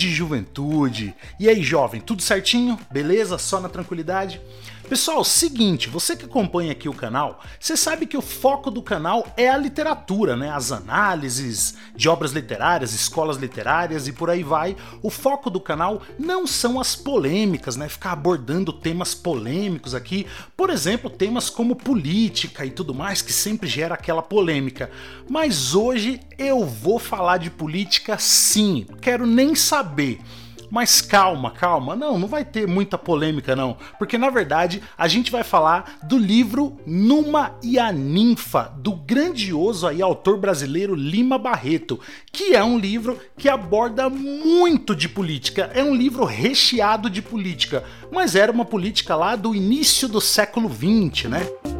grande juventude. E aí, jovem, tudo certinho? Beleza? Só na tranquilidade? Pessoal, seguinte, você que acompanha aqui o canal, você sabe que o foco do canal é a literatura, né? As análises de obras literárias, escolas literárias e por aí vai. O foco do canal não são as polêmicas, né? Ficar abordando temas polêmicos aqui, por exemplo, temas como política e tudo mais, que sempre gera aquela polêmica. Mas hoje eu vou falar de política sim, quero nem saber. Mas calma, calma, não, não vai ter muita polêmica não, porque na verdade a gente vai falar do livro Numa e a Ninfa, do grandioso aí autor brasileiro Lima Barreto, que é um livro que aborda muito de política, é um livro recheado de política, mas era uma política lá do início do século 20, né?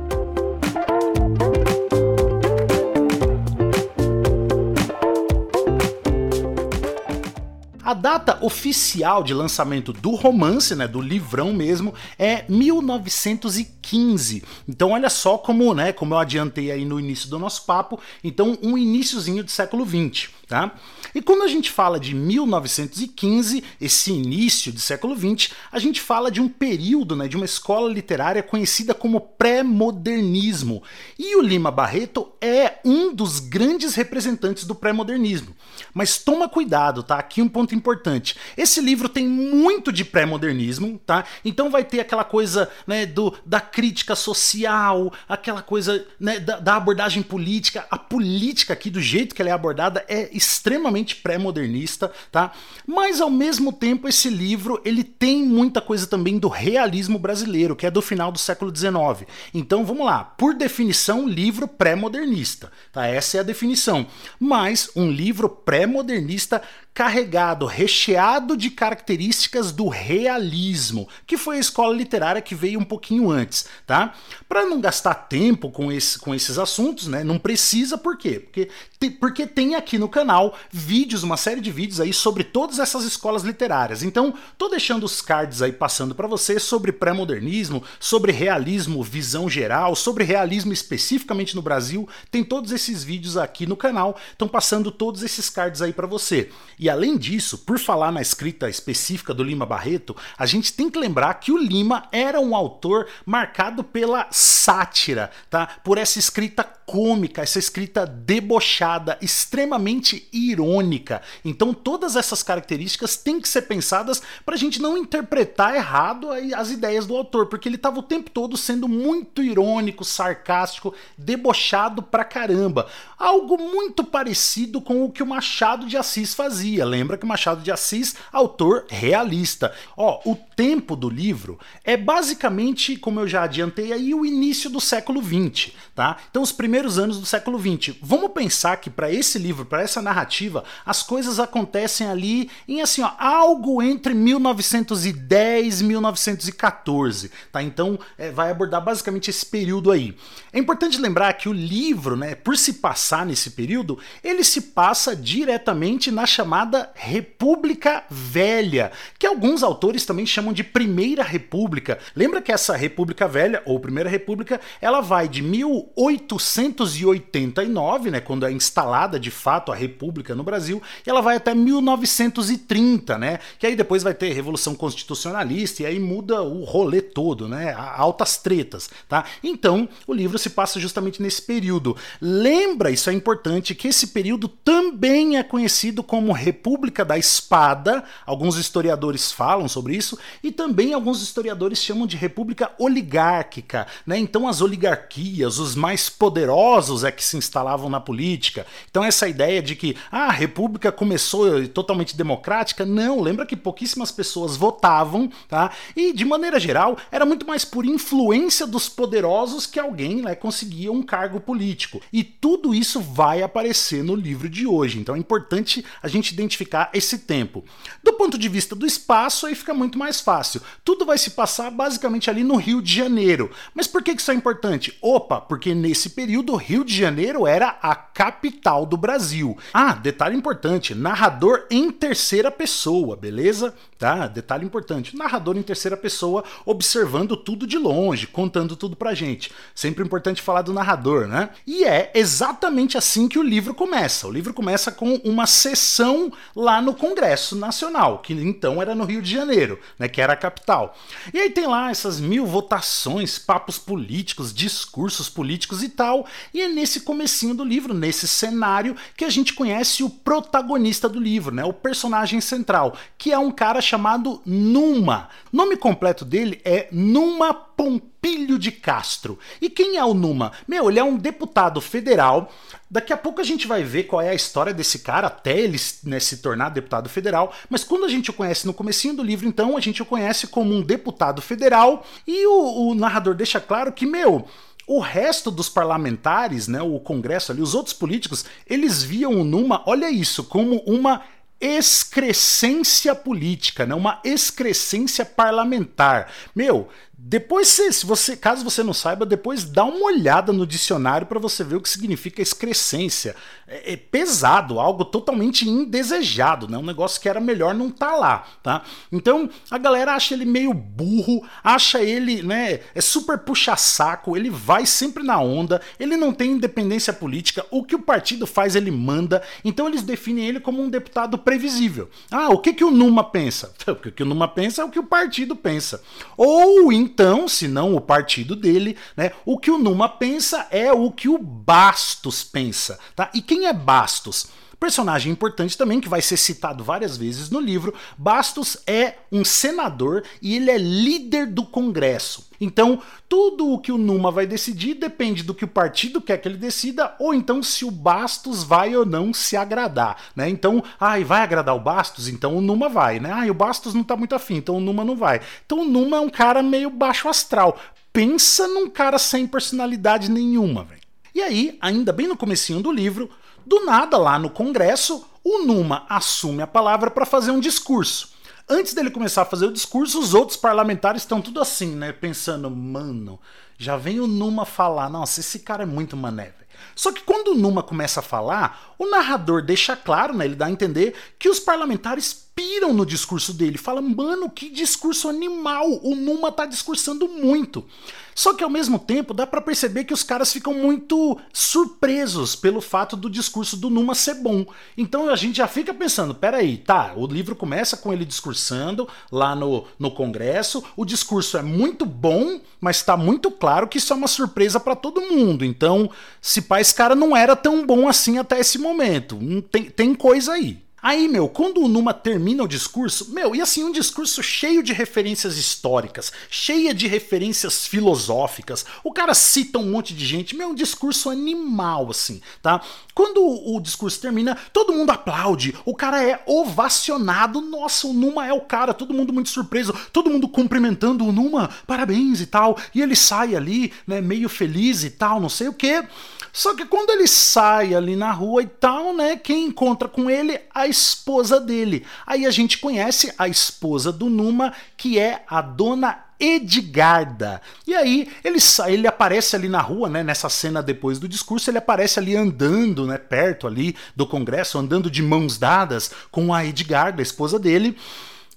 A data oficial de lançamento do romance, né, do livrão mesmo, é 1915. Então olha só como, né, como eu adiantei aí no início do nosso papo, então um iníciozinho do século 20, tá? E quando a gente fala de 1915, esse início do século 20, a gente fala de um período, né, de uma escola literária conhecida como pré-modernismo. E o Lima Barreto é um dos grandes representantes do pré-modernismo. Mas toma cuidado, tá? Aqui um ponto importante. Esse livro tem muito de pré-modernismo, tá? Então vai ter aquela coisa, né, do, da crítica social, aquela coisa, né, da, da abordagem política. A política aqui, do jeito que ela é abordada, é extremamente pré-modernista, tá? Mas ao mesmo tempo esse livro, ele tem muita coisa também do realismo brasileiro, que é do final do século XIX. Então vamos lá, por definição, livro pré-modernista, tá? Essa é a definição. Mas um livro pré-modernista carregado, recheado de características do realismo, que foi a escola literária que veio um pouquinho antes, tá? Para não gastar tempo com, esse, com esses assuntos, né? Não precisa, por quê? Porque, te, porque tem aqui no canal vídeos, uma série de vídeos aí sobre todas essas escolas literárias. Então, tô deixando os cards aí passando para você sobre pré-modernismo, sobre realismo, visão geral, sobre realismo especificamente no Brasil. Tem todos esses vídeos aqui no canal, estão passando todos esses cards aí para você. E além disso, por falar na escrita específica do Lima Barreto, a gente tem que lembrar que o Lima era um autor marcado pela sátira, tá? Por essa escrita cômica, essa escrita debochada, extremamente irônica. Então todas essas características têm que ser pensadas para a gente não interpretar errado as ideias do autor, porque ele estava o tempo todo sendo muito irônico, sarcástico, debochado pra caramba. Algo muito parecido com o que o Machado de Assis fazia. Lembra que o Machado de Assis, autor realista. Ó, o tempo do livro é basicamente, como eu já adiantei aí, o início do século 20, tá? Então os primeiros primeiros anos do século XX. Vamos pensar que para esse livro, para essa narrativa, as coisas acontecem ali em assim, ó, algo entre 1910 e 1914, tá? Então é, vai abordar basicamente esse período aí. É importante lembrar que o livro, né, por se passar nesse período, ele se passa diretamente na chamada República Velha, que alguns autores também chamam de Primeira República. Lembra que essa República Velha, ou Primeira República, ela vai de 1800 1989, né, quando é instalada de fato a República no Brasil, e ela vai até 1930, né, que aí depois vai ter Revolução Constitucionalista e aí muda o rolê todo, né, altas tretas, tá? Então, o livro se passa justamente nesse período. Lembra, isso é importante, que esse período também é conhecido como República da Espada, alguns historiadores falam sobre isso, e também alguns historiadores chamam de República Oligárquica, né? Então as oligarquias, os mais poderosos poderosos é que se instalavam na política. Então essa ideia de que ah, a república começou totalmente democrática, não, lembra que pouquíssimas pessoas votavam, tá? E de maneira geral, era muito mais por influência dos poderosos que alguém né, conseguia um cargo político. E tudo isso vai aparecer no livro de hoje. Então é importante a gente identificar esse tempo. Do ponto de vista do espaço, aí fica muito mais fácil. Tudo vai se passar basicamente ali no Rio de Janeiro. Mas por que isso é importante? Opa, porque nesse período do Rio de Janeiro era a capital do Brasil. Ah, detalhe importante, narrador em terceira pessoa, beleza? Tá? Detalhe importante, narrador em terceira pessoa observando tudo de longe, contando tudo pra gente. Sempre importante falar do narrador, né? E é exatamente assim que o livro começa. O livro começa com uma sessão lá no Congresso Nacional, que então era no Rio de Janeiro, né, que era a capital. E aí tem lá essas mil votações, papos políticos, discursos políticos e tal, e é nesse comecinho do livro, nesse cenário, que a gente conhece o protagonista do livro, né, o personagem central, que é um cara chamado Numa. Nome completo dele é Numa Pompilho de Castro. E quem é o Numa? Meu, ele é um deputado federal. Daqui a pouco a gente vai ver qual é a história desse cara até ele né, se tornar deputado federal. Mas quando a gente o conhece no comecinho do livro, então a gente o conhece como um deputado federal. E o, o narrador deixa claro que, meu, o resto dos parlamentares, né, o Congresso ali, os outros políticos, eles viam o Numa, olha isso, como uma excrescência política, né? uma excrescência parlamentar. Meu, depois, se, você, caso você não saiba, depois dá uma olhada no dicionário para você ver o que significa excrescência. É, é, pesado, algo totalmente indesejado, né? Um negócio que era melhor não tá lá, tá? Então a galera acha ele meio burro, acha ele, né? É super puxa-saco, ele vai sempre na onda, ele não tem independência política, o que o partido faz ele manda. Então eles definem ele como um deputado previsível. Ah, o que que o Numa pensa? O que o Numa pensa é o que o partido pensa. Ou então, se não o partido dele, né, o que o Numa pensa é o que o Bastos pensa, tá? E quem é Bastos? Personagem importante também que vai ser citado várias vezes no livro. Bastos é um senador e ele é líder do Congresso. Então, tudo o que o Numa vai decidir depende do que o partido quer que ele decida, ou então se o Bastos vai ou não se agradar, né? Então, ai, vai agradar o Bastos? Então o Numa vai, né? Ai, o Bastos não tá muito afim, então o Numa não vai. Então o Numa é um cara meio baixo astral. Pensa num cara sem personalidade nenhuma, velho. E aí, ainda bem no comecinho do livro, do nada, lá no Congresso, o Numa assume a palavra para fazer um discurso. Antes dele começar a fazer o discurso, os outros parlamentares estão tudo assim, né? Pensando, mano, já vem o Numa falar. Nossa, esse cara é muito mané. Só que quando o Numa começa a falar, o narrador deixa claro, né? Ele dá a entender que os parlamentares piram no discurso dele. Fala, mano, que discurso animal! O Numa tá discursando muito. Só que ao mesmo tempo dá para perceber que os caras ficam muito surpresos pelo fato do discurso do Numa ser bom. Então a gente já fica pensando, peraí, tá, o livro começa com ele discursando lá no, no Congresso, o discurso é muito bom, mas está muito claro que isso é uma surpresa para todo mundo. Então, se pá, esse cara não era tão bom assim até esse momento. Tem, tem coisa aí. Aí, meu, quando o Numa termina o discurso, meu, e assim, um discurso cheio de referências históricas, cheia de referências filosóficas, o cara cita um monte de gente, meu, um discurso animal, assim, tá? Quando o, o discurso termina, todo mundo aplaude, o cara é ovacionado, nossa, o Numa é o cara, todo mundo muito surpreso, todo mundo cumprimentando o Numa, parabéns e tal, e ele sai ali, né, meio feliz e tal, não sei o que. Só que quando ele sai ali na rua e tal, né, quem encontra com ele? A esposa dele. Aí a gente conhece a esposa do Numa, que é a dona Edgarda. E aí ele sai, ele aparece ali na rua, né, nessa cena depois do discurso, ele aparece ali andando, né, perto ali do Congresso, andando de mãos dadas com a Edgarda, a esposa dele.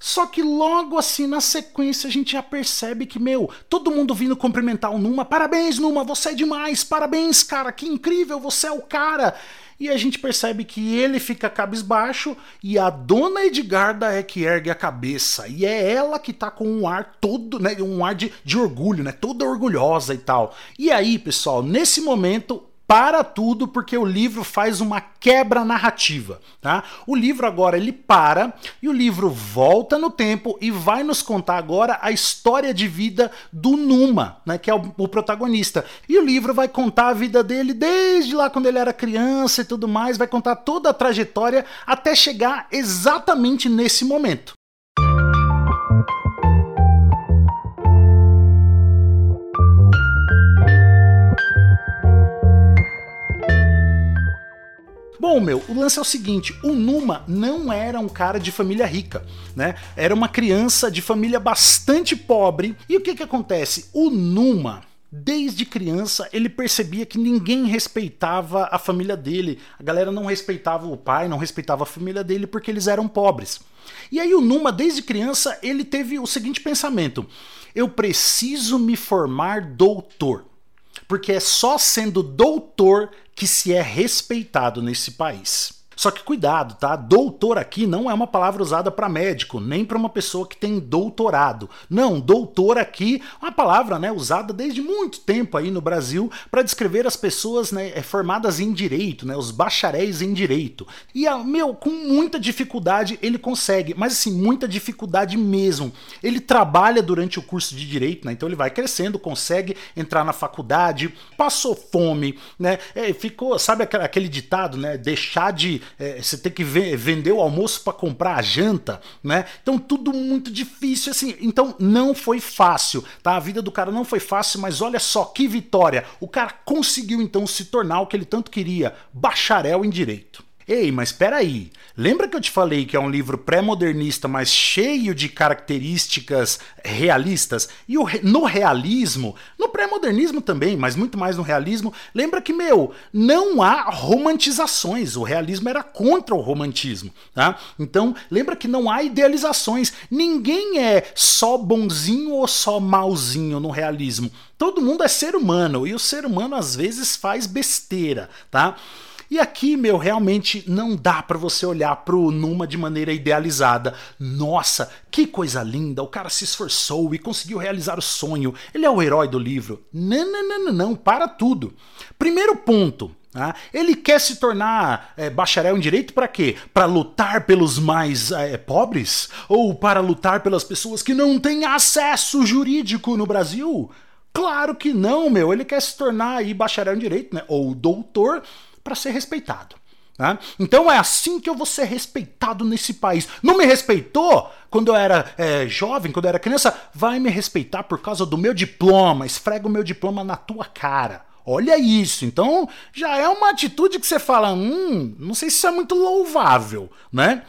Só que logo assim na sequência a gente já percebe que, meu, todo mundo vindo cumprimentar o Numa. Parabéns, Numa, você é demais. Parabéns, cara, que incrível, você é o cara. E a gente percebe que ele fica cabisbaixo e a dona Edgarda é que ergue a cabeça. E é ela que tá com um ar todo, né, um ar de, de orgulho, né, toda orgulhosa e tal. E aí, pessoal, nesse momento para tudo porque o livro faz uma quebra narrativa, tá? O livro agora ele para e o livro volta no tempo e vai nos contar agora a história de vida do Numa, né, que é o, o protagonista. E o livro vai contar a vida dele desde lá quando ele era criança e tudo mais, vai contar toda a trajetória até chegar exatamente nesse momento. Bom, meu, o lance é o seguinte: o Numa não era um cara de família rica, né? Era uma criança de família bastante pobre. E o que que acontece? O Numa. Desde criança ele percebia que ninguém respeitava a família dele, a galera não respeitava o pai, não respeitava a família dele porque eles eram pobres. E aí o Numa, desde criança, ele teve o seguinte pensamento: eu preciso me formar doutor porque é só sendo doutor que se é respeitado nesse país. Só que cuidado, tá? Doutor aqui não é uma palavra usada para médico, nem para uma pessoa que tem doutorado. Não, doutor aqui é uma palavra, né, usada desde muito tempo aí no Brasil para descrever as pessoas, né, é, formadas em direito, né, os bacharéis em direito. E meu, com muita dificuldade ele consegue, mas assim, muita dificuldade mesmo. Ele trabalha durante o curso de direito, né? Então ele vai crescendo, consegue entrar na faculdade, passou fome, né? É, ficou, sabe aquele ditado, né? Deixar de é, você ter que vender o almoço para comprar a janta, né? Então tudo muito difícil assim. Então não foi fácil, tá? A vida do cara não foi fácil, mas olha só que vitória. O cara conseguiu então se tornar o que ele tanto queria, bacharel em direito. Ei, mas espera aí. Lembra que eu te falei que é um livro pré-modernista, mas cheio de características realistas? E o, no realismo, no pré-modernismo também, mas muito mais no realismo, lembra que, meu, não há romantizações. O realismo era contra o romantismo, tá? Então, lembra que não há idealizações. Ninguém é só bonzinho ou só malzinho no realismo. Todo mundo é ser humano e o ser humano às vezes faz besteira, tá? E aqui, meu, realmente não dá para você olhar pro Numa de maneira idealizada. Nossa, que coisa linda, o cara se esforçou e conseguiu realizar o sonho. Ele é o herói do livro. Não, não, não, não, não para tudo. Primeiro ponto, ah, ele quer se tornar é, bacharel em direito para quê? Para lutar pelos mais é, pobres? Ou para lutar pelas pessoas que não têm acesso jurídico no Brasil? Claro que não, meu. Ele quer se tornar aí bacharel em direito, né? Ou doutor para ser respeitado. Né? Então é assim que eu vou ser respeitado nesse país. Não me respeitou quando eu era é, jovem, quando eu era criança? Vai me respeitar por causa do meu diploma. Esfrega o meu diploma na tua cara. Olha isso. Então já é uma atitude que você fala, hum, não sei se isso é muito louvável, né?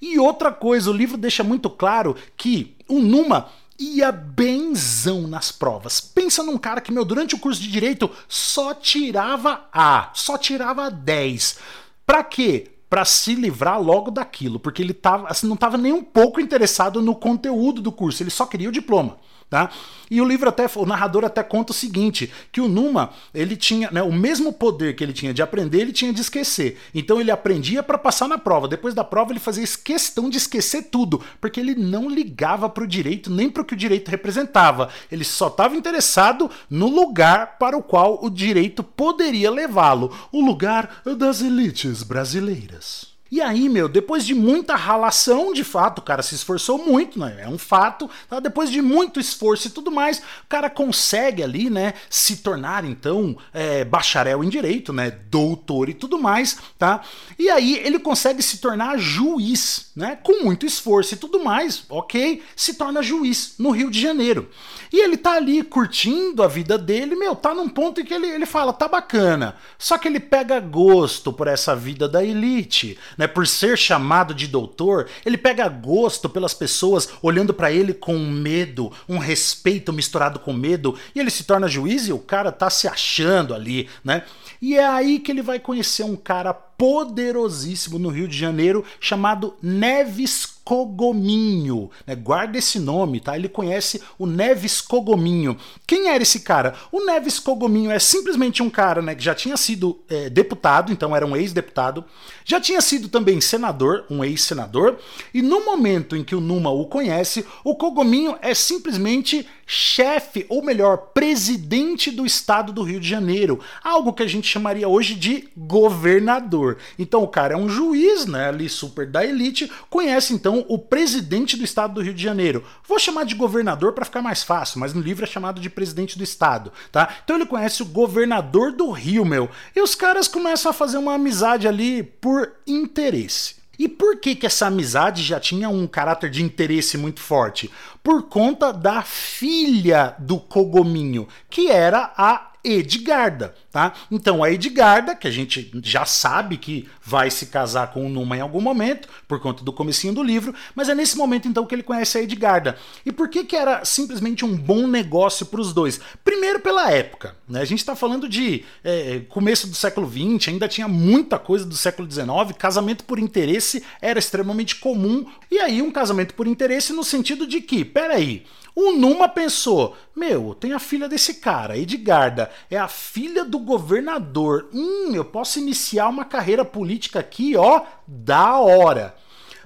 E outra coisa, o livro deixa muito claro que o Numa ia benzão nas provas. Pensa num cara que, meu, durante o curso de direito só tirava A, só tirava 10. Pra quê? Para se livrar logo daquilo, porque ele tava, assim, não estava nem um pouco interessado no conteúdo do curso, ele só queria o diploma. Tá? E o livro até, o narrador até conta o seguinte, que o Numa, ele tinha, né, o mesmo poder que ele tinha de aprender, ele tinha de esquecer. Então ele aprendia para passar na prova. Depois da prova ele fazia questão de esquecer tudo, porque ele não ligava para o direito nem para o que o direito representava. Ele só estava interessado no lugar para o qual o direito poderia levá-lo, o lugar das elites brasileiras. E aí, meu, depois de muita ralação, de fato, o cara se esforçou muito, né? É um fato. Tá? Depois de muito esforço e tudo mais, o cara consegue ali, né, se tornar então é, bacharel em direito, né, doutor e tudo mais, tá? E aí ele consegue se tornar juiz, né? Com muito esforço e tudo mais, ok? Se torna juiz no Rio de Janeiro. E ele tá ali curtindo a vida dele, meu, tá num ponto em que ele, ele fala, tá bacana. Só que ele pega gosto por essa vida da elite né, por ser chamado de doutor, ele pega gosto pelas pessoas olhando para ele com medo, um respeito misturado com medo, e ele se torna juiz e o cara tá se achando ali, né? E é aí que ele vai conhecer um cara poderosíssimo no Rio de Janeiro chamado Neves Cogominho. Né? Guarda esse nome, tá? Ele conhece o Neves Cogominho. Quem era esse cara? O Neves Cogominho é simplesmente um cara né, que já tinha sido é, deputado, então era um ex-deputado, já tinha sido também senador, um ex-senador, e no momento em que o Numa o conhece, o Cogominho é simplesmente chefe, ou melhor, presidente do estado do Rio de Janeiro, algo que a gente chamaria hoje de governador. Então o cara é um juiz, né, ali super da elite, conhece então o presidente do estado do Rio de Janeiro. Vou chamar de governador para ficar mais fácil, mas no livro é chamado de presidente do estado, tá? Então ele conhece o governador do Rio, meu. E os caras começam a fazer uma amizade ali por interesse. E por que, que essa amizade já tinha um caráter de interesse muito forte? Por conta da filha do Cogominho, que era a Edgarda, tá? Então a Edgarda, que a gente já sabe que vai se casar com o Numa em algum momento, por conta do comecinho do livro, mas é nesse momento então que ele conhece a Edgarda. E por que que era simplesmente um bom negócio para os dois? Primeiro pela época, né? A gente está falando de é, começo do século XX, ainda tinha muita coisa do século XIX, casamento por interesse era extremamente comum, e aí um casamento por interesse no sentido de que, peraí, O Numa pensou: meu, tem a filha desse cara, Edgarda, é a filha do governador. Hum, eu posso iniciar uma carreira política aqui, ó, da hora.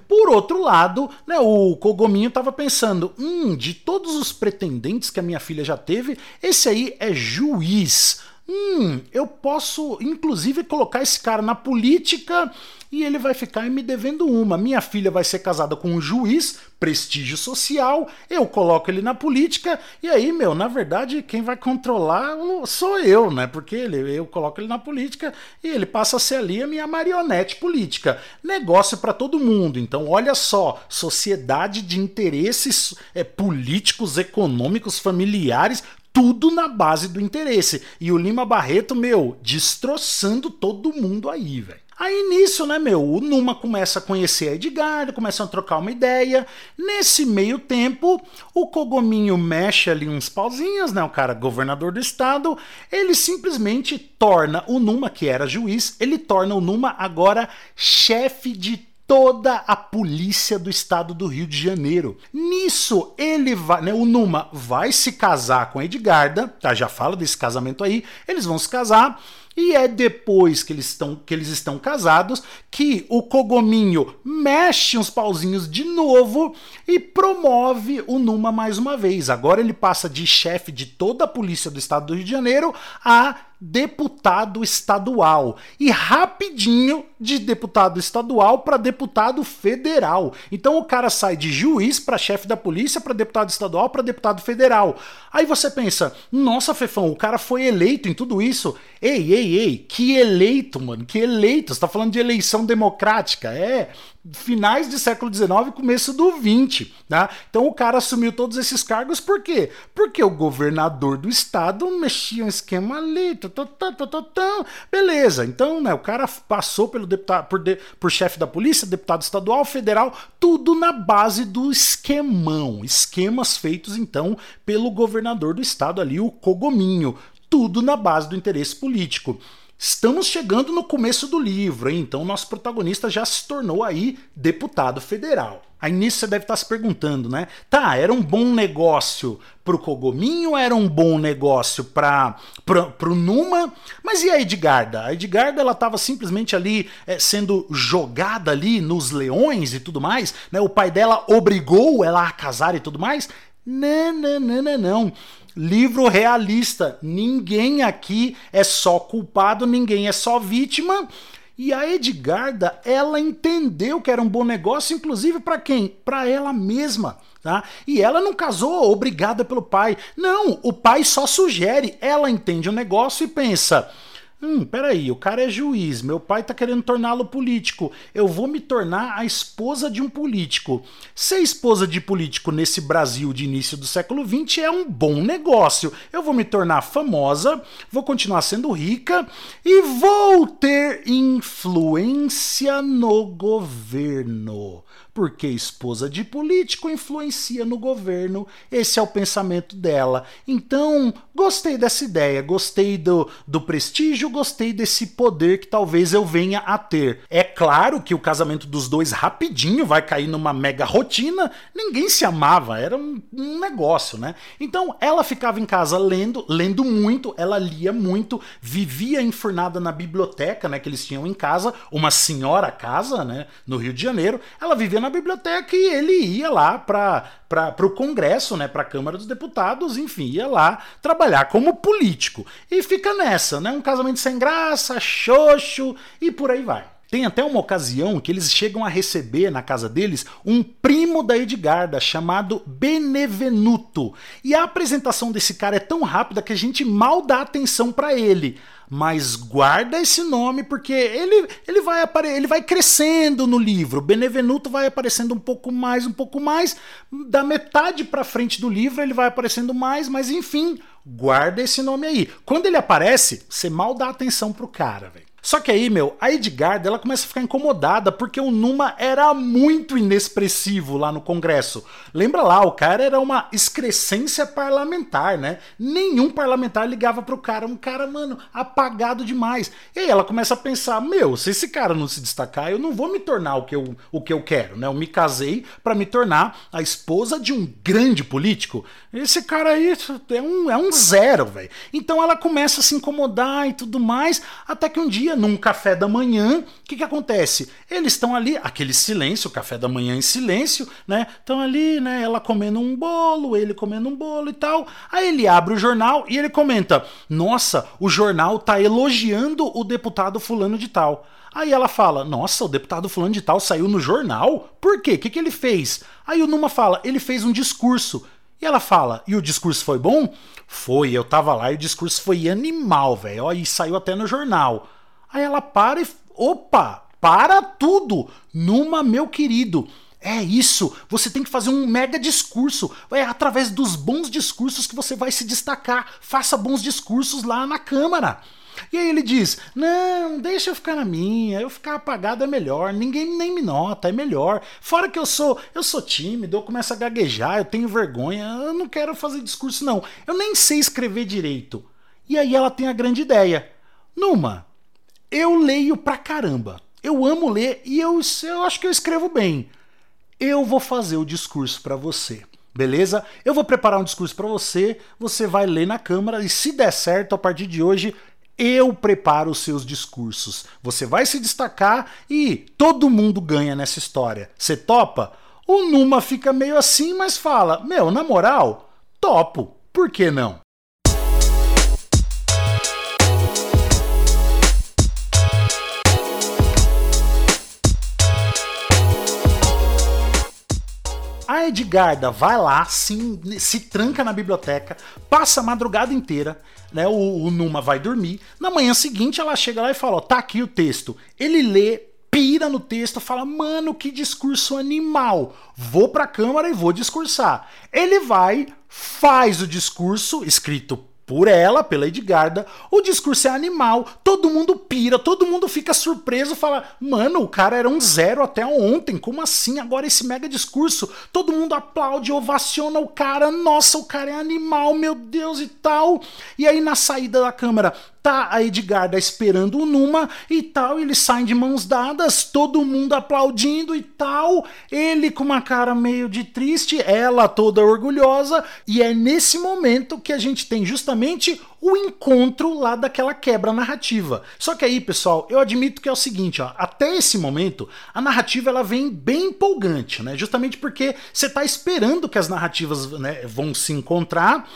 Por outro lado, né, o Cogominho estava pensando: hum, de todos os pretendentes que a minha filha já teve, esse aí é juiz. Hum, eu posso inclusive colocar esse cara na política e ele vai ficar me devendo uma. Minha filha vai ser casada com um juiz, prestígio social, eu coloco ele na política e aí, meu, na verdade, quem vai controlar sou eu, né? Porque ele, eu coloco ele na política e ele passa a ser ali a minha marionete política. Negócio para todo mundo. Então, olha só, sociedade de interesses é, políticos, econômicos, familiares, tudo na base do interesse. E o Lima Barreto, meu, destroçando todo mundo aí, velho. Aí nisso, né, meu, o Numa começa a conhecer a Edgardo, começam a trocar uma ideia. Nesse meio tempo, o Cogominho mexe ali uns pauzinhos, né, o cara governador do estado, ele simplesmente torna o Numa, que era juiz, ele torna o Numa agora chefe de toda a polícia do estado do Rio de Janeiro. Nisso, ele vai, né, o Numa vai se casar com a Edgarda, tá? Já fala desse casamento aí. Eles vão se casar e é depois que eles estão, que eles estão casados que o Cogominho mexe uns pauzinhos de novo e promove o Numa mais uma vez. Agora ele passa de chefe de toda a polícia do estado do Rio de Janeiro a deputado estadual e rapidinho de deputado estadual para deputado federal. Então o cara sai de juiz para chefe da polícia, para deputado estadual, para deputado federal. Aí você pensa: "Nossa, Fefão, o cara foi eleito em tudo isso". Ei, ei, que eleito, mano, que eleito. Você tá falando de eleição democrática. É, finais do século XIX começo do XX. Tá? Então o cara assumiu todos esses cargos por quê? Porque o governador do estado mexia um esquema ali, beleza. Então né, o cara passou pelo deputado, por, de, por chefe da polícia, deputado estadual, federal, tudo na base do esquemão. Esquemas feitos então pelo governador do estado ali, o Cogominho. Tudo na base do interesse político. Estamos chegando no começo do livro, hein? então nosso protagonista já se tornou aí deputado federal. Aí nisso você deve estar se perguntando, né? Tá, era um bom negócio pro Cogominho era um bom negócio para pro Numa? Mas e a Edgarda? A Edgarda ela estava simplesmente ali é, sendo jogada ali nos leões e tudo mais, né? O pai dela obrigou ela a casar e tudo mais? Não, não, não, não, não. Livro realista. Ninguém aqui é só culpado, ninguém é só vítima. E a Edgarda, ela entendeu que era um bom negócio, inclusive para quem? Para ela mesma. Tá? E ela não casou obrigada pelo pai. Não, o pai só sugere. Ela entende o negócio e pensa: Hum, peraí, o cara é juiz, meu pai tá querendo torná-lo político. Eu vou me tornar a esposa de um político. Ser esposa de político nesse Brasil de início do século XX é um bom negócio. Eu vou me tornar famosa, vou continuar sendo rica e vou ter influência no governo porque esposa de político influencia no governo. Esse é o pensamento dela. Então, gostei dessa ideia, gostei do, do prestígio, gostei desse poder que talvez eu venha a ter. É claro que o casamento dos dois rapidinho vai cair numa mega rotina, ninguém se amava, era um, um negócio, né? Então, ela ficava em casa lendo, lendo muito, ela lia muito, vivia enfurnada na biblioteca, né, que eles tinham em casa, uma senhora casa, né, no Rio de Janeiro. Ela vivia na biblioteca e ele ia lá para o Congresso, né, para a Câmara dos Deputados, enfim, ia lá trabalhar como político. E fica nessa, né, um casamento sem graça, xoxo e por aí vai. Tem até uma ocasião que eles chegam a receber na casa deles um primo da Edgarda chamado Benevenuto. E a apresentação desse cara é tão rápida que a gente mal dá atenção para ele mas guarda esse nome porque ele, ele, vai apare ele vai crescendo no livro. Benevenuto vai aparecendo um pouco mais, um pouco mais. Da metade para frente do livro ele vai aparecendo mais, mas enfim, guarda esse nome aí. Quando ele aparece, você mal dá atenção pro cara, velho. Só que aí, meu, a Edgarda ela começa a ficar incomodada porque o Numa era muito inexpressivo lá no Congresso. Lembra lá, o cara era uma excrescência parlamentar, né? Nenhum parlamentar ligava pro cara, um cara, mano, apagado demais. E aí ela começa a pensar, meu, se esse cara não se destacar, eu não vou me tornar o que eu, o que eu quero, né? Eu me casei para me tornar a esposa de um grande político. Esse cara aí é um, é um zero, velho. Então ela começa a se incomodar e tudo mais, até que um dia, num café da manhã, o que, que acontece? Eles estão ali, aquele silêncio, café da manhã em silêncio, né? Estão ali, né? Ela comendo um bolo, ele comendo um bolo e tal. Aí ele abre o jornal e ele comenta: Nossa, o jornal tá elogiando o deputado fulano de tal. Aí ela fala: Nossa, o deputado fulano de tal saiu no jornal? Por quê? O que, que ele fez? Aí o Numa fala: Ele fez um discurso. E ela fala: E o discurso foi bom? Foi, eu tava lá e o discurso foi animal, velho. E saiu até no jornal. Aí ela para e. Opa! Para tudo! Numa, meu querido. É isso, você tem que fazer um mega discurso. É através dos bons discursos que você vai se destacar. Faça bons discursos lá na Câmara. E aí ele diz: Não, deixa eu ficar na minha, eu ficar apagado é melhor, ninguém nem me nota, é melhor. Fora que eu sou, eu sou tímido, eu começo a gaguejar, eu tenho vergonha, eu não quero fazer discurso, não. Eu nem sei escrever direito. E aí ela tem a grande ideia. Numa, eu leio pra caramba. Eu amo ler e eu, eu acho que eu escrevo bem. Eu vou fazer o discurso para você. Beleza? Eu vou preparar um discurso para você, você vai ler na câmara e se der certo, a partir de hoje eu preparo os seus discursos. Você vai se destacar e todo mundo ganha nessa história. Você topa? O Numa fica meio assim, mas fala: Meu, na moral, topo. Por que não? A Edgarda vai lá, se, se tranca na biblioteca, passa a madrugada inteira, né? O, o Numa vai dormir. Na manhã seguinte, ela chega lá e fala: ó, tá aqui o texto. Ele lê, pira no texto, fala: mano, que discurso animal. Vou pra câmara e vou discursar. Ele vai, faz o discurso, escrito por ela, pela Edgarda, o discurso é animal, todo mundo pira, todo mundo fica surpreso, fala: "Mano, o cara era um zero até ontem, como assim? Agora esse mega discurso". Todo mundo aplaude, ovaciona o cara. Nossa, o cara é animal, meu Deus e tal. E aí na saída da câmera, tá a Edgarda esperando o Numa e tal, eles saem de mãos dadas, todo mundo aplaudindo e tal, ele com uma cara meio de triste, ela toda orgulhosa, e é nesse momento que a gente tem justamente o encontro lá daquela quebra narrativa. Só que aí, pessoal, eu admito que é o seguinte, ó, até esse momento a narrativa ela vem bem empolgante, né? Justamente porque você está esperando que as narrativas né, vão se encontrar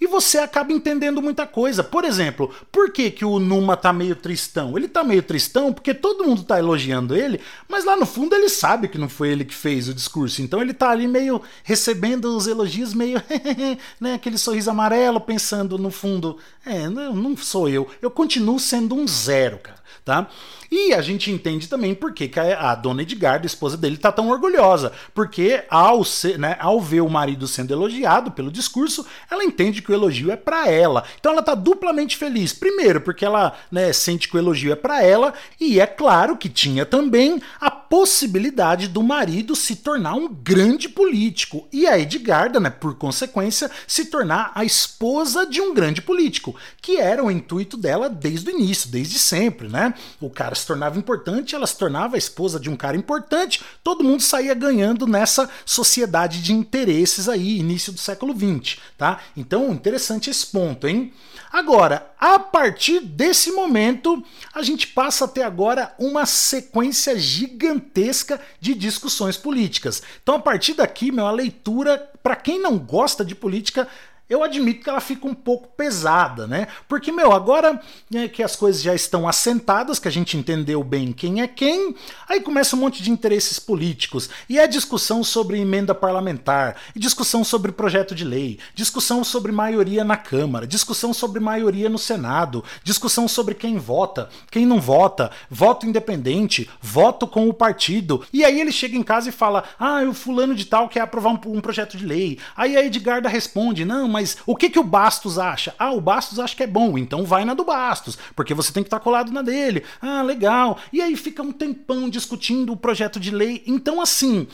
e você acaba entendendo muita coisa. Por exemplo, por que, que o Numa tá meio tristão? Ele tá meio tristão porque todo mundo tá elogiando ele, mas lá no fundo ele sabe que não foi ele que fez o discurso. Então ele tá ali meio recebendo os elogios, meio, né, aquele sorriso amarelo, pensando no fundo, é, não, não sou eu. Eu continuo sendo um zero, cara tá? E a gente entende também por que a dona Edgarda, a esposa dele, tá tão orgulhosa. Porque ao, ser, né, ao ver o marido sendo elogiado pelo discurso, ela entende que o elogio é para ela. Então ela tá duplamente feliz. Primeiro, porque ela né, sente que o elogio é para ela, e é claro que tinha também a possibilidade do marido se tornar um grande político. E a Edgarda, né, por consequência, se tornar a esposa de um grande político, que era o intuito dela desde o início, desde sempre, né? O cara se tornava importante, ela se tornava a esposa de um cara importante, todo mundo saía ganhando nessa sociedade de interesses aí, início do século XX, tá? Então, interessante esse ponto, hein? Agora, a partir desse momento, a gente passa até agora uma sequência gigantesca de discussões políticas. Então, a partir daqui, meu, a leitura, para quem não gosta de política, eu admito que ela fica um pouco pesada, né? Porque, meu, agora né, que as coisas já estão assentadas, que a gente entendeu bem quem é quem, aí começa um monte de interesses políticos. E é discussão sobre emenda parlamentar, discussão sobre projeto de lei, discussão sobre maioria na Câmara, discussão sobre maioria no Senado, discussão sobre quem vota, quem não vota, voto independente, voto com o partido. E aí ele chega em casa e fala: Ah, o fulano de tal quer aprovar um, um projeto de lei. Aí a Edgarda responde: Não, mas o que, que o Bastos acha? Ah, o Bastos acha que é bom, então vai na do Bastos, porque você tem que estar colado na dele. Ah, legal. E aí fica um tempão discutindo o projeto de lei. Então, assim,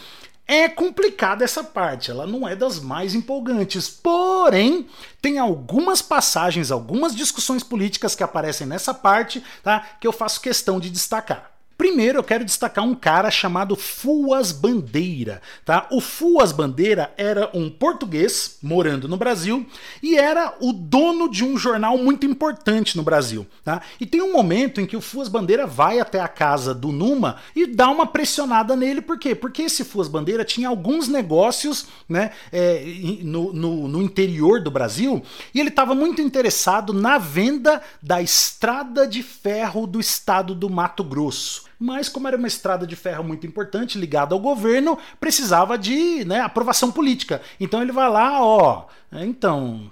é complicada essa parte, ela não é das mais empolgantes. Porém, tem algumas passagens, algumas discussões políticas que aparecem nessa parte, tá? Que eu faço questão de destacar. Primeiro eu quero destacar um cara chamado Fuas Bandeira, tá? O Fuas Bandeira era um português morando no Brasil e era o dono de um jornal muito importante no Brasil, tá? E tem um momento em que o Fuas Bandeira vai até a casa do Numa e dá uma pressionada nele, por quê? Porque esse Fuas Bandeira tinha alguns negócios, né, é, no, no, no interior do Brasil e ele estava muito interessado na venda da estrada de ferro do estado do Mato Grosso mas como era uma estrada de ferro muito importante ligada ao governo, precisava de né, aprovação política. Então ele vai lá, ó, então,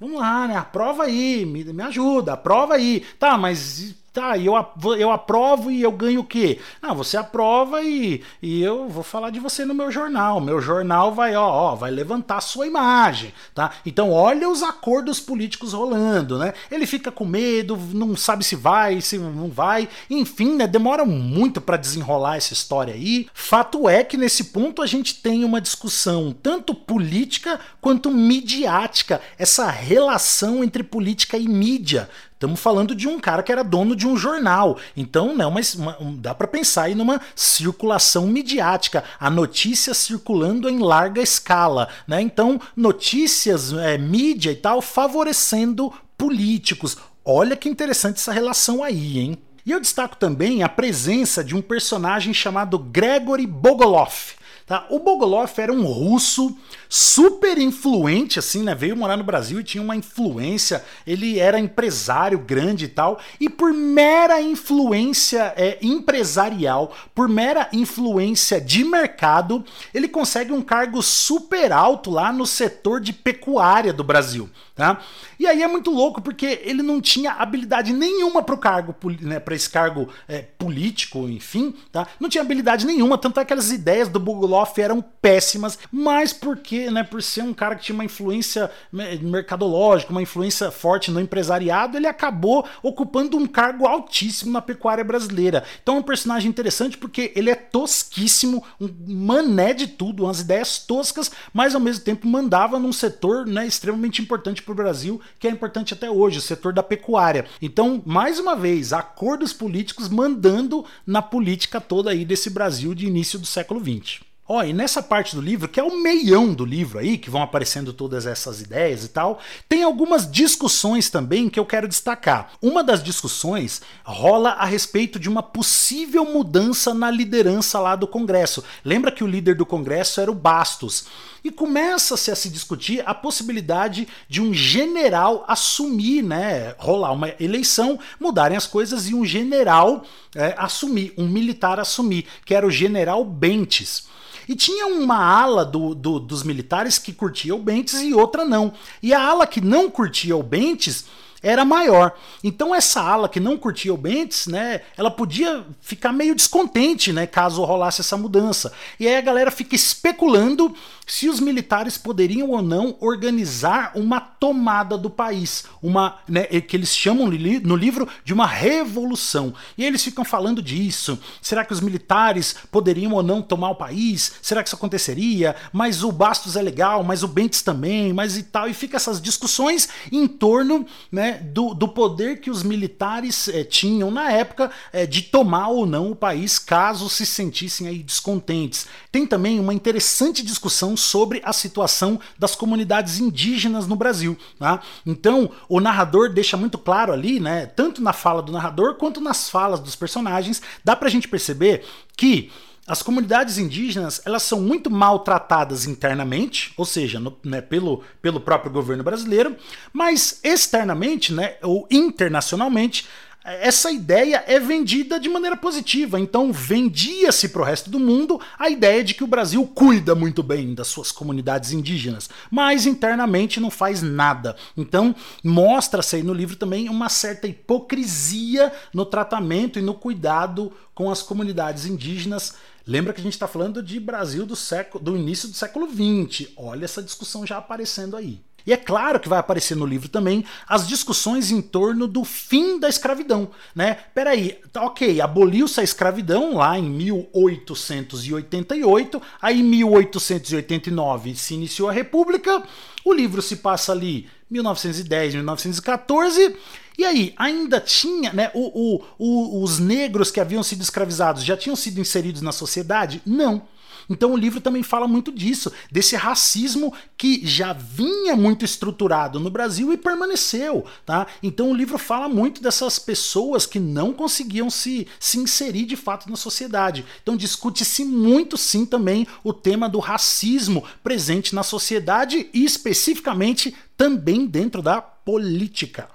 vamos lá, né? Aprova aí, me, me ajuda, aprova aí. Tá, mas Tá, e eu, eu aprovo e eu ganho o quê? Ah, você aprova e, e eu vou falar de você no meu jornal. Meu jornal vai, ó, ó, vai levantar a sua imagem, tá? Então olha os acordos políticos rolando, né? Ele fica com medo, não sabe se vai, se não vai. Enfim, né? Demora muito para desenrolar essa história aí. Fato é que nesse ponto a gente tem uma discussão tanto política quanto midiática, essa relação entre política e mídia, Estamos falando de um cara que era dono de um jornal. Então, né, uma, uma, dá para pensar aí numa circulação midiática, a notícia circulando em larga escala. Né? Então, notícias, é, mídia e tal, favorecendo políticos. Olha que interessante essa relação aí, hein? E eu destaco também a presença de um personagem chamado Gregory Bogolov. Tá? O Bogolov era um russo super influente, assim, né? Veio morar no Brasil e tinha uma influência. Ele era empresário grande e tal. E por mera influência é, empresarial, por mera influência de mercado, ele consegue um cargo super alto lá no setor de pecuária do Brasil. Tá? E aí é muito louco porque ele não tinha habilidade nenhuma para o cargo, né, para esse cargo é, político, enfim, tá? Não tinha habilidade nenhuma, tanto é que aquelas ideias do Bugloff eram péssimas, mas porque, né, por ser um cara que tinha uma influência né, mercadológica, uma influência forte no empresariado, ele acabou ocupando um cargo altíssimo na pecuária brasileira. Então é um personagem interessante porque ele é tosquíssimo, um mané de tudo, umas ideias toscas, mas ao mesmo tempo mandava num setor, né, extremamente importante importante para o Brasil, que é importante até hoje, o setor da pecuária. Então, mais uma vez, acordos políticos mandando na política toda aí desse Brasil de início do século XX. Ó, oh, e nessa parte do livro, que é o meião do livro aí, que vão aparecendo todas essas ideias e tal, tem algumas discussões também que eu quero destacar. Uma das discussões rola a respeito de uma possível mudança na liderança lá do Congresso. Lembra que o líder do Congresso era o Bastos. E começa-se a se discutir a possibilidade de um general assumir, né? Rolar uma eleição, mudarem as coisas e um general é, assumir, um militar assumir, que era o general Bentes. E tinha uma ala do, do, dos militares que curtia o Bentes e outra não. E a ala que não curtia o Bentes era maior. Então essa ala que não curtia o Bentes, né, ela podia ficar meio descontente, né, caso rolasse essa mudança. E aí a galera fica especulando se os militares poderiam ou não organizar uma tomada do país, uma né, que eles chamam no livro de uma revolução. E eles ficam falando disso. Será que os militares poderiam ou não tomar o país? Será que isso aconteceria? Mas o Bastos é legal, mas o Bentes também, mas e tal. E fica essas discussões em torno né, do, do poder que os militares é, tinham na época é, de tomar ou não o país, caso se sentissem aí descontentes. Tem também uma interessante discussão sobre a situação das comunidades indígenas no Brasil. Tá? Então, o narrador deixa muito claro ali, né, tanto na fala do narrador quanto nas falas dos personagens, dá pra gente perceber que as comunidades indígenas elas são muito maltratadas internamente, ou seja, no, né, pelo, pelo próprio governo brasileiro, mas externamente, né, ou internacionalmente, essa ideia é vendida de maneira positiva. Então, vendia-se para o resto do mundo a ideia de que o Brasil cuida muito bem das suas comunidades indígenas, mas internamente não faz nada. Então, mostra-se aí no livro também uma certa hipocrisia no tratamento e no cuidado com as comunidades indígenas. Lembra que a gente está falando de Brasil do, século, do início do século XX. Olha essa discussão já aparecendo aí. E é claro que vai aparecer no livro também as discussões em torno do fim da escravidão, né? Peraí, tá ok, aboliu-se a escravidão lá em 1888, aí em 1889 se iniciou a República, o livro se passa ali 1910, 1914, e aí, ainda tinha, né? O, o, o, os negros que haviam sido escravizados já tinham sido inseridos na sociedade? Não. Então o livro também fala muito disso, desse racismo que já vinha muito estruturado no Brasil e permaneceu, tá? Então o livro fala muito dessas pessoas que não conseguiam se, se inserir de fato na sociedade. Então discute-se muito sim também o tema do racismo presente na sociedade e especificamente também dentro da política.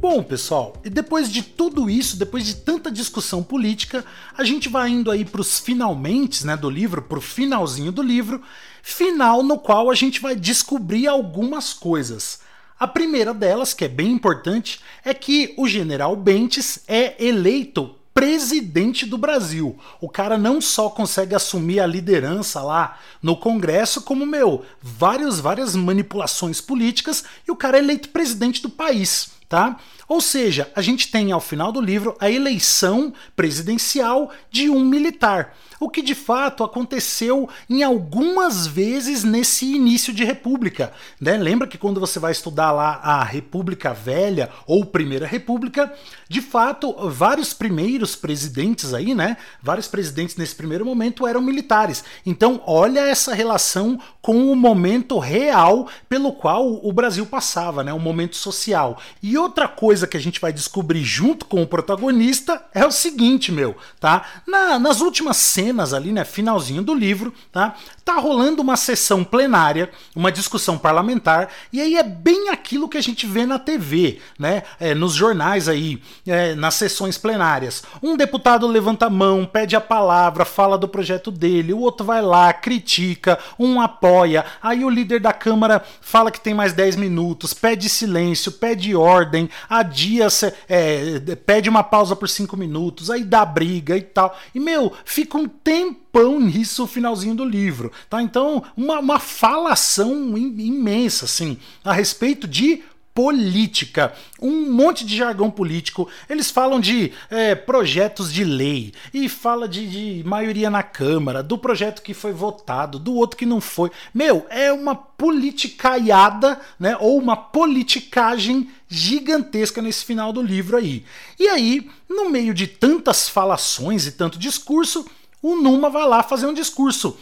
Bom, pessoal, e depois de tudo isso, depois de tanta discussão política, a gente vai indo aí para os finalmente né, do livro, para o finalzinho do livro, final no qual a gente vai descobrir algumas coisas. A primeira delas, que é bem importante, é que o general Bentes é eleito presidente do Brasil. O cara não só consegue assumir a liderança lá no Congresso, como, meu, várias, várias manipulações políticas, e o cara é eleito presidente do país tá? Ou seja, a gente tem ao final do livro a eleição presidencial de um militar o que de fato aconteceu em algumas vezes nesse início de República. Né? Lembra que quando você vai estudar lá a República Velha ou Primeira República, de fato, vários primeiros presidentes aí, né? Vários presidentes nesse primeiro momento eram militares. Então, olha essa relação com o momento real pelo qual o Brasil passava, né? O momento social. E outra coisa que a gente vai descobrir junto com o protagonista é o seguinte, meu, tá? Na, nas últimas cenas ali, né, finalzinho do livro, tá? Tá rolando uma sessão plenária, uma discussão parlamentar, e aí é bem aquilo que a gente vê na TV, né? É, nos jornais aí, é, nas sessões plenárias. Um deputado levanta a mão, pede a palavra, fala do projeto dele, o outro vai lá, critica, um apoia, aí o líder da Câmara fala que tem mais 10 minutos, pede silêncio, pede ordem, adia, é, pede uma pausa por 5 minutos, aí dá briga e tal. E, meu, fica um tempão nisso o finalzinho do livro, tá? Então, uma, uma falação imensa, assim, a respeito de política, um monte de jargão político. Eles falam de é, projetos de lei e fala de, de, maioria na Câmara, do projeto que foi votado, do outro que não foi. Meu, é uma politicaiada, né? Ou uma politicagem gigantesca nesse final do livro aí. E aí, no meio de tantas falações e tanto discurso, o Numa vai lá fazer um discurso.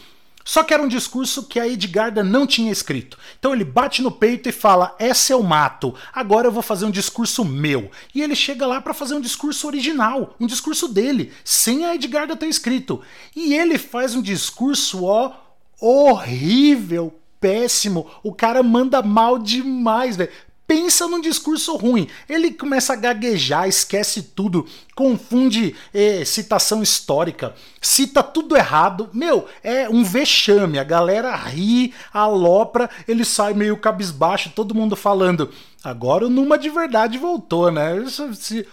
Só que era um discurso que a Edgarda não tinha escrito. Então ele bate no peito e fala: Essa eu mato, agora eu vou fazer um discurso meu. E ele chega lá para fazer um discurso original, um discurso dele, sem a Edgarda ter escrito. E ele faz um discurso, ó, horrível, péssimo. O cara manda mal demais, velho pensa num discurso ruim. Ele começa a gaguejar, esquece tudo, confunde eh, citação histórica, cita tudo errado. Meu, é um vexame. A galera ri, alopra, ele sai meio cabisbaixo, todo mundo falando. Agora o Numa de verdade voltou, né?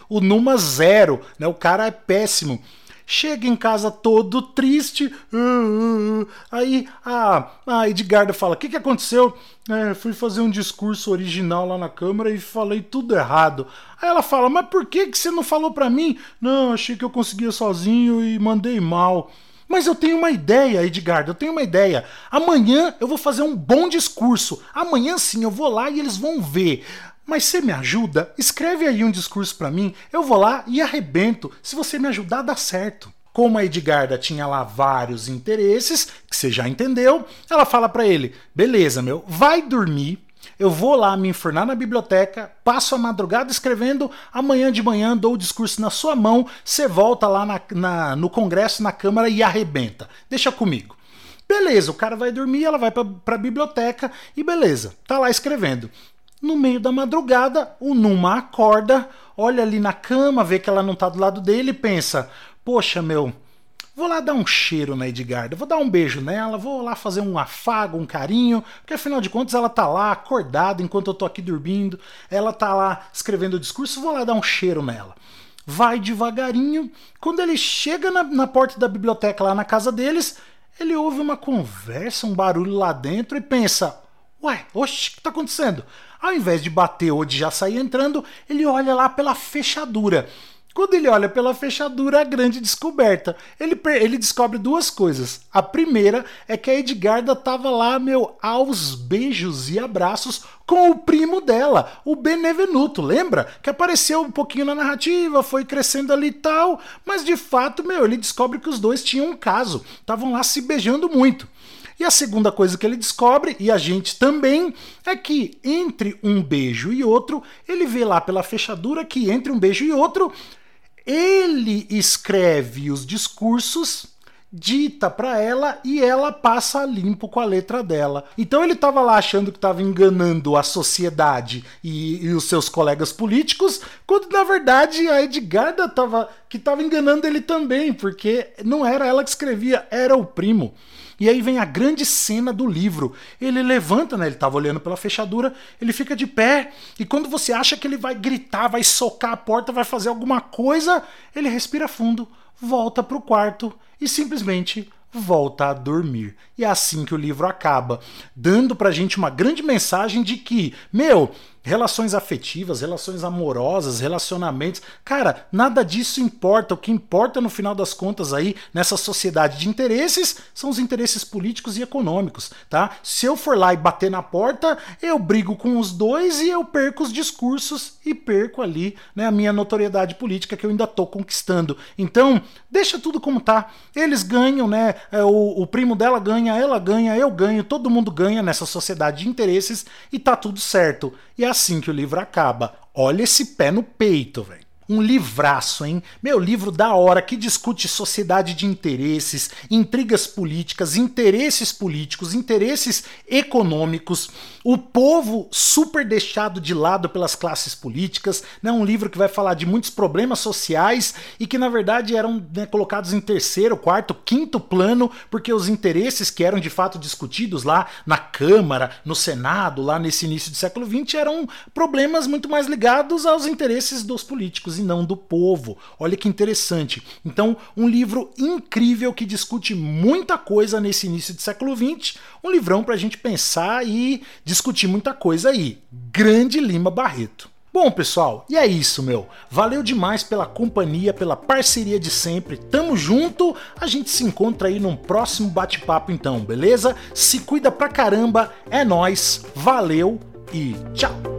O Numa zero, né? O cara é péssimo chega em casa todo triste. Uh, uh, uh. Aí a, a Edgarda fala: O que, que aconteceu? É, fui fazer um discurso original lá na Câmara e falei tudo errado. Aí ela fala: Mas por que, que você não falou para mim? Não, achei que eu conseguia sozinho e mandei mal. Mas eu tenho uma ideia, Edgardo, eu tenho uma ideia. Amanhã eu vou fazer um bom discurso. Amanhã sim eu vou lá e eles vão ver. Mas você me ajuda? Escreve aí um discurso para mim, eu vou lá e arrebento. Se você me ajudar, dá certo. Como a Edgarda tinha lá vários interesses, que você já entendeu, ela fala para ele: beleza, meu, vai dormir. Eu vou lá me enfornar na biblioteca, passo a madrugada escrevendo, amanhã de manhã dou o discurso na sua mão, você volta lá na, na, no Congresso, na Câmara e arrebenta. Deixa comigo. Beleza, o cara vai dormir, ela vai para a biblioteca e beleza, tá lá escrevendo. No meio da madrugada, o Numa acorda, olha ali na cama, vê que ela não tá do lado dele e pensa: Poxa, meu, vou lá dar um cheiro na Edgarda, vou dar um beijo nela, vou lá fazer um afago, um carinho, porque afinal de contas ela tá lá acordada enquanto eu tô aqui dormindo, ela tá lá escrevendo o discurso, vou lá dar um cheiro nela. Vai devagarinho, quando ele chega na, na porta da biblioteca lá na casa deles, ele ouve uma conversa, um barulho lá dentro e pensa: Ué, oxe, o que tá acontecendo? Ao invés de bater ou de já sair entrando, ele olha lá pela fechadura. Quando ele olha pela fechadura, a grande descoberta. Ele, ele descobre duas coisas. A primeira é que a Edgarda tava lá, meu, aos beijos e abraços com o primo dela, o Benevenuto, lembra? Que apareceu um pouquinho na narrativa, foi crescendo ali e tal, mas de fato, meu, ele descobre que os dois tinham um caso, estavam lá se beijando muito. E a segunda coisa que ele descobre, e a gente também, é que entre um beijo e outro, ele vê lá pela fechadura que entre um beijo e outro ele escreve os discursos, dita para ela e ela passa limpo com a letra dela. Então ele estava lá achando que estava enganando a sociedade e, e, os seus colegas políticos, quando na verdade a Edgarda estava que estava enganando ele também, porque não era ela que escrevia, era o primo. E aí vem a grande cena do livro. Ele levanta, né? Ele estava olhando pela fechadura, ele fica de pé, e quando você acha que ele vai gritar, vai socar a porta, vai fazer alguma coisa, ele respira fundo, volta para o quarto e simplesmente volta a dormir. E é assim que o livro acaba, dando pra gente uma grande mensagem de que, meu, relações afetivas, relações amorosas, relacionamentos. Cara, nada disso importa. O que importa no final das contas aí nessa sociedade de interesses são os interesses políticos e econômicos, tá? Se eu for lá e bater na porta, eu brigo com os dois e eu perco os discursos e perco ali, né, a minha notoriedade política que eu ainda tô conquistando. Então, deixa tudo como tá. Eles ganham, né? É, o, o primo dela ganha, ela ganha, eu ganho, todo mundo ganha nessa sociedade de interesses e tá tudo certo. E é assim que o livro acaba. Olha esse pé no peito, velho. Um livraço, hein? Meu livro da hora que discute sociedade de interesses, intrigas políticas, interesses políticos, interesses econômicos, o povo super deixado de lado pelas classes políticas, né? Um livro que vai falar de muitos problemas sociais e que na verdade eram né, colocados em terceiro, quarto, quinto plano, porque os interesses que eram de fato discutidos lá na Câmara, no Senado, lá nesse início do século XX, eram problemas muito mais ligados aos interesses dos políticos e não do povo. Olha que interessante. Então, um livro incrível que discute muita coisa nesse início do século XX, um livrão para a gente pensar e discutir muita coisa aí. Grande Lima Barreto. Bom, pessoal, e é isso, meu. Valeu demais pela companhia, pela parceria de sempre. Tamo junto. A gente se encontra aí num próximo bate-papo então, beleza? Se cuida pra caramba. É nós. Valeu e tchau.